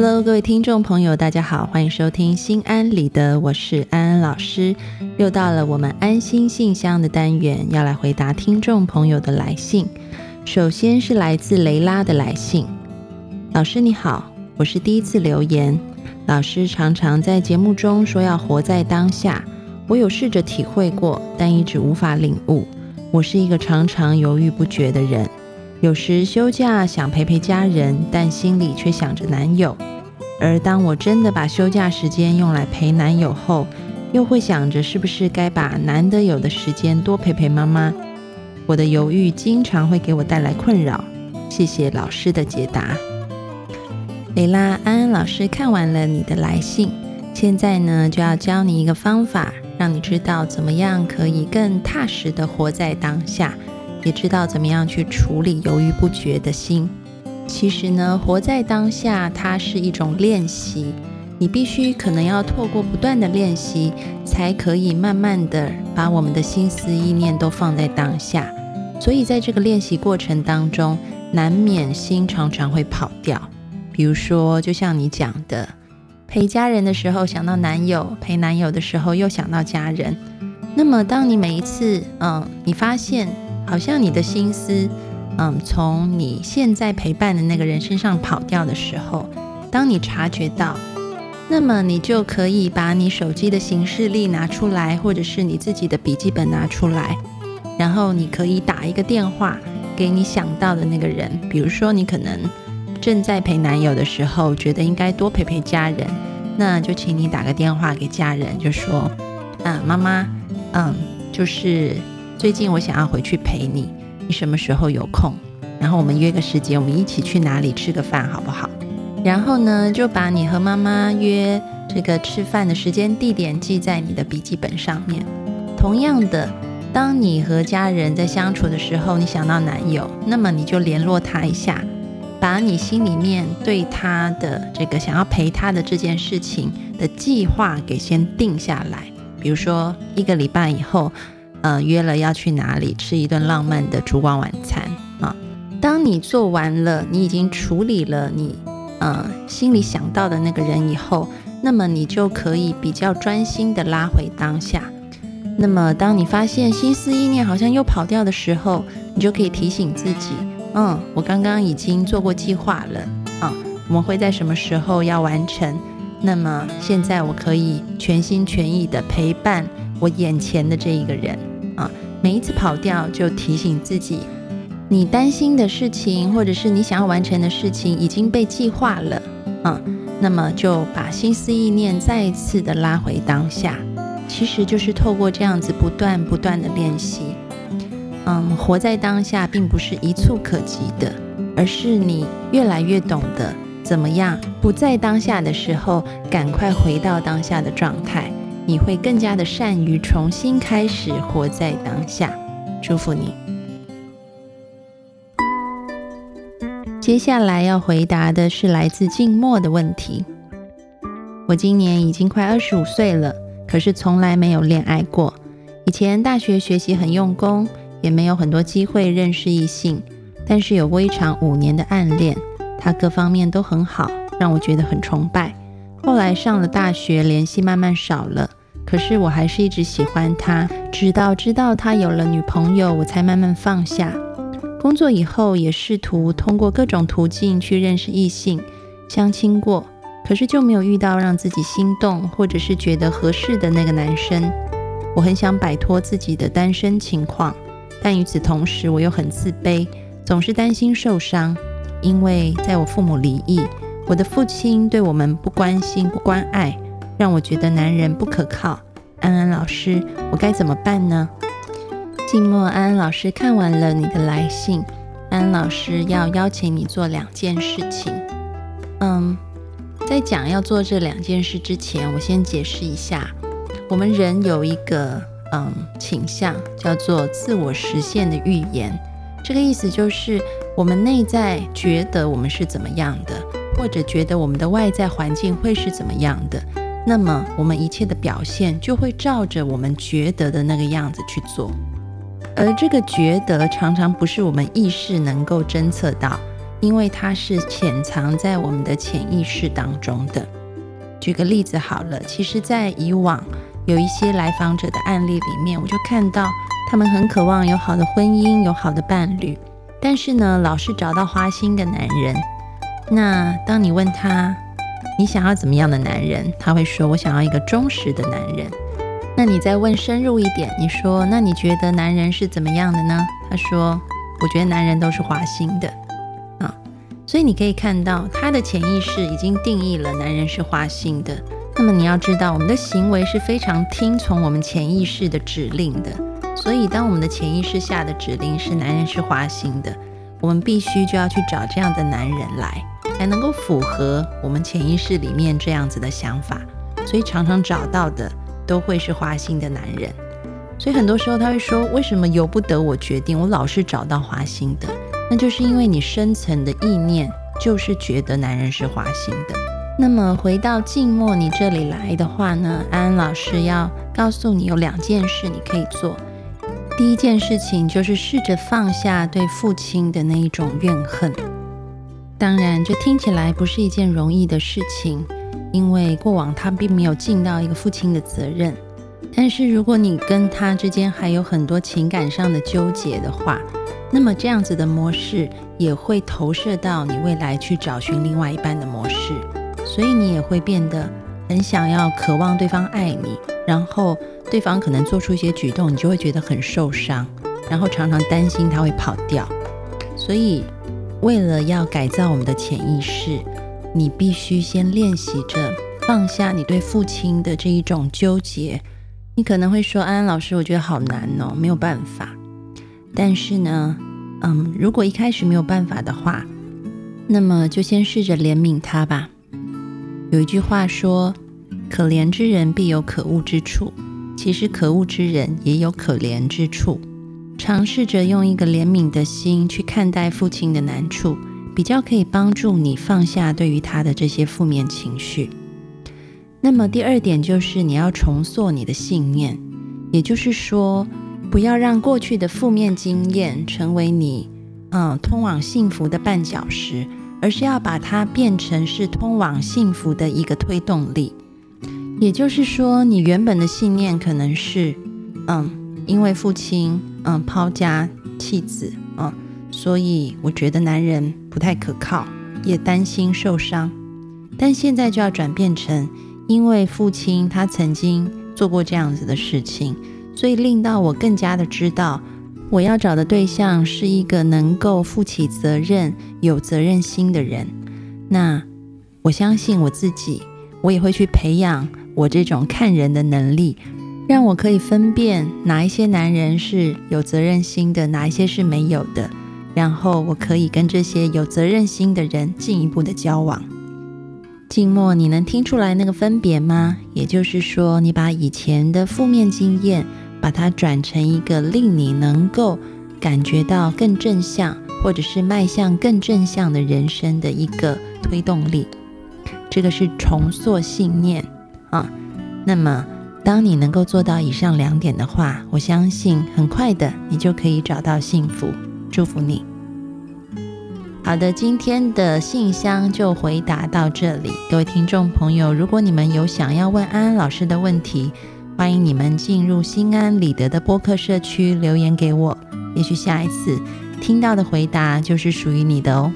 Hello，各位听众朋友，大家好，欢迎收听心安理得，我是安安老师。又到了我们安心信箱的单元，要来回答听众朋友的来信。首先是来自雷拉的来信，老师你好，我是第一次留言。老师常常在节目中说要活在当下，我有试着体会过，但一直无法领悟。我是一个常常犹豫不决的人。有时休假想陪陪家人，但心里却想着男友。而当我真的把休假时间用来陪男友后，又会想着是不是该把难得有的时间多陪陪妈妈。我的犹豫经常会给我带来困扰。谢谢老师的解答。蕾拉，安安老师看完了你的来信，现在呢就要教你一个方法，让你知道怎么样可以更踏实的活在当下。也知道怎么样去处理犹豫不决的心。其实呢，活在当下，它是一种练习。你必须可能要透过不断的练习，才可以慢慢的把我们的心思意念都放在当下。所以在这个练习过程当中，难免心常常会跑掉。比如说，就像你讲的，陪家人的时候想到男友，陪男友的时候又想到家人。那么，当你每一次，嗯，你发现。好像你的心思，嗯，从你现在陪伴的那个人身上跑掉的时候，当你察觉到，那么你就可以把你手机的行事历拿出来，或者是你自己的笔记本拿出来，然后你可以打一个电话给你想到的那个人。比如说，你可能正在陪男友的时候，觉得应该多陪陪家人，那就请你打个电话给家人，就说，嗯，妈妈，嗯，就是。最近我想要回去陪你，你什么时候有空？然后我们约个时间，我们一起去哪里吃个饭，好不好？然后呢，就把你和妈妈约这个吃饭的时间、地点记在你的笔记本上面。同样的，当你和家人在相处的时候，你想到男友，那么你就联络他一下，把你心里面对他的这个想要陪他的这件事情的计划给先定下来。比如说一个礼拜以后。呃，约了要去哪里吃一顿浪漫的烛光晚餐啊？当你做完了，你已经处理了你呃心里想到的那个人以后，那么你就可以比较专心的拉回当下。那么当你发现心思意念好像又跑掉的时候，你就可以提醒自己，嗯，我刚刚已经做过计划了啊，我们会在什么时候要完成？那么现在我可以全心全意的陪伴我眼前的这一个人。每一次跑掉就提醒自己，你担心的事情或者是你想要完成的事情已经被计划了啊，那么就把心思意念再一次的拉回当下，其实就是透过这样子不断不断的练习，嗯，活在当下并不是一触可及的，而是你越来越懂得怎么样不在当下的时候，赶快回到当下的状态。你会更加的善于重新开始活在当下，祝福你。接下来要回答的是来自静默的问题。我今年已经快二十五岁了，可是从来没有恋爱过。以前大学学习很用功，也没有很多机会认识异性，但是有过一场五年的暗恋，他各方面都很好，让我觉得很崇拜。后来上了大学，联系慢慢少了。可是我还是一直喜欢他，直到知道他有了女朋友，我才慢慢放下。工作以后也试图通过各种途径去认识异性，相亲过，可是就没有遇到让自己心动或者是觉得合适的那个男生。我很想摆脱自己的单身情况，但与此同时我又很自卑，总是担心受伤，因为在我父母离异，我的父亲对我们不关心不关爱。让我觉得男人不可靠，安安老师，我该怎么办呢？静默，安安老师看完了你的来信，安安老师要邀请你做两件事情。嗯，在讲要做这两件事之前，我先解释一下，我们人有一个嗯倾向，叫做自我实现的预言。这个意思就是，我们内在觉得我们是怎么样的，或者觉得我们的外在环境会是怎么样的。那么，我们一切的表现就会照着我们觉得的那个样子去做，而这个觉得常常不是我们意识能够侦测到，因为它是潜藏在我们的潜意识当中的。举个例子好了，其实，在以往有一些来访者的案例里面，我就看到他们很渴望有好的婚姻、有好的伴侣，但是呢，老是找到花心的男人。那当你问他你想要怎么样的男人，他会说：“我想要一个忠实的男人。”那你再问深入一点，你说：“那你觉得男人是怎么样的呢？”他说：“我觉得男人都是花心的。”啊，所以你可以看到他的潜意识已经定义了男人是花心的。那么你要知道，我们的行为是非常听从我们潜意识的指令的。所以当我们的潜意识下的指令是男人是花心的，我们必须就要去找这样的男人来。才能够符合我们潜意识里面这样子的想法，所以常常找到的都会是花心的男人。所以很多时候他会说：“为什么由不得我决定？我老是找到花心的，那就是因为你深层的意念就是觉得男人是花心的。”那么回到静默你这里来的话呢，安安老师要告诉你有两件事你可以做。第一件事情就是试着放下对父亲的那一种怨恨。当然，这听起来不是一件容易的事情，因为过往他并没有尽到一个父亲的责任。但是，如果你跟他之间还有很多情感上的纠结的话，那么这样子的模式也会投射到你未来去找寻另外一半的模式，所以你也会变得很想要、渴望对方爱你，然后对方可能做出一些举动，你就会觉得很受伤，然后常常担心他会跑掉，所以。为了要改造我们的潜意识，你必须先练习着放下你对父亲的这一种纠结。你可能会说：“安安老师，我觉得好难哦，没有办法。”但是呢，嗯，如果一开始没有办法的话，那么就先试着怜悯他吧。有一句话说：“可怜之人必有可恶之处。”其实可恶之人也有可怜之处。尝试着用一个怜悯的心去看待父亲的难处，比较可以帮助你放下对于他的这些负面情绪。那么第二点就是你要重塑你的信念，也就是说，不要让过去的负面经验成为你嗯通往幸福的绊脚石，而是要把它变成是通往幸福的一个推动力。也就是说，你原本的信念可能是嗯。因为父亲嗯抛家弃子嗯，所以我觉得男人不太可靠，也担心受伤。但现在就要转变成，因为父亲他曾经做过这样子的事情，所以令到我更加的知道，我要找的对象是一个能够负起责任、有责任心的人。那我相信我自己，我也会去培养我这种看人的能力。让我可以分辨哪一些男人是有责任心的，哪一些是没有的，然后我可以跟这些有责任心的人进一步的交往。静默，你能听出来那个分别吗？也就是说，你把以前的负面经验，把它转成一个令你能够感觉到更正向，或者是迈向更正向的人生的一个推动力。这个是重塑信念啊。那么。当你能够做到以上两点的话，我相信很快的你就可以找到幸福。祝福你。好的，今天的信箱就回答到这里。各位听众朋友，如果你们有想要问安安老师的问题，欢迎你们进入心安理得的播客社区留言给我，也许下一次听到的回答就是属于你的哦。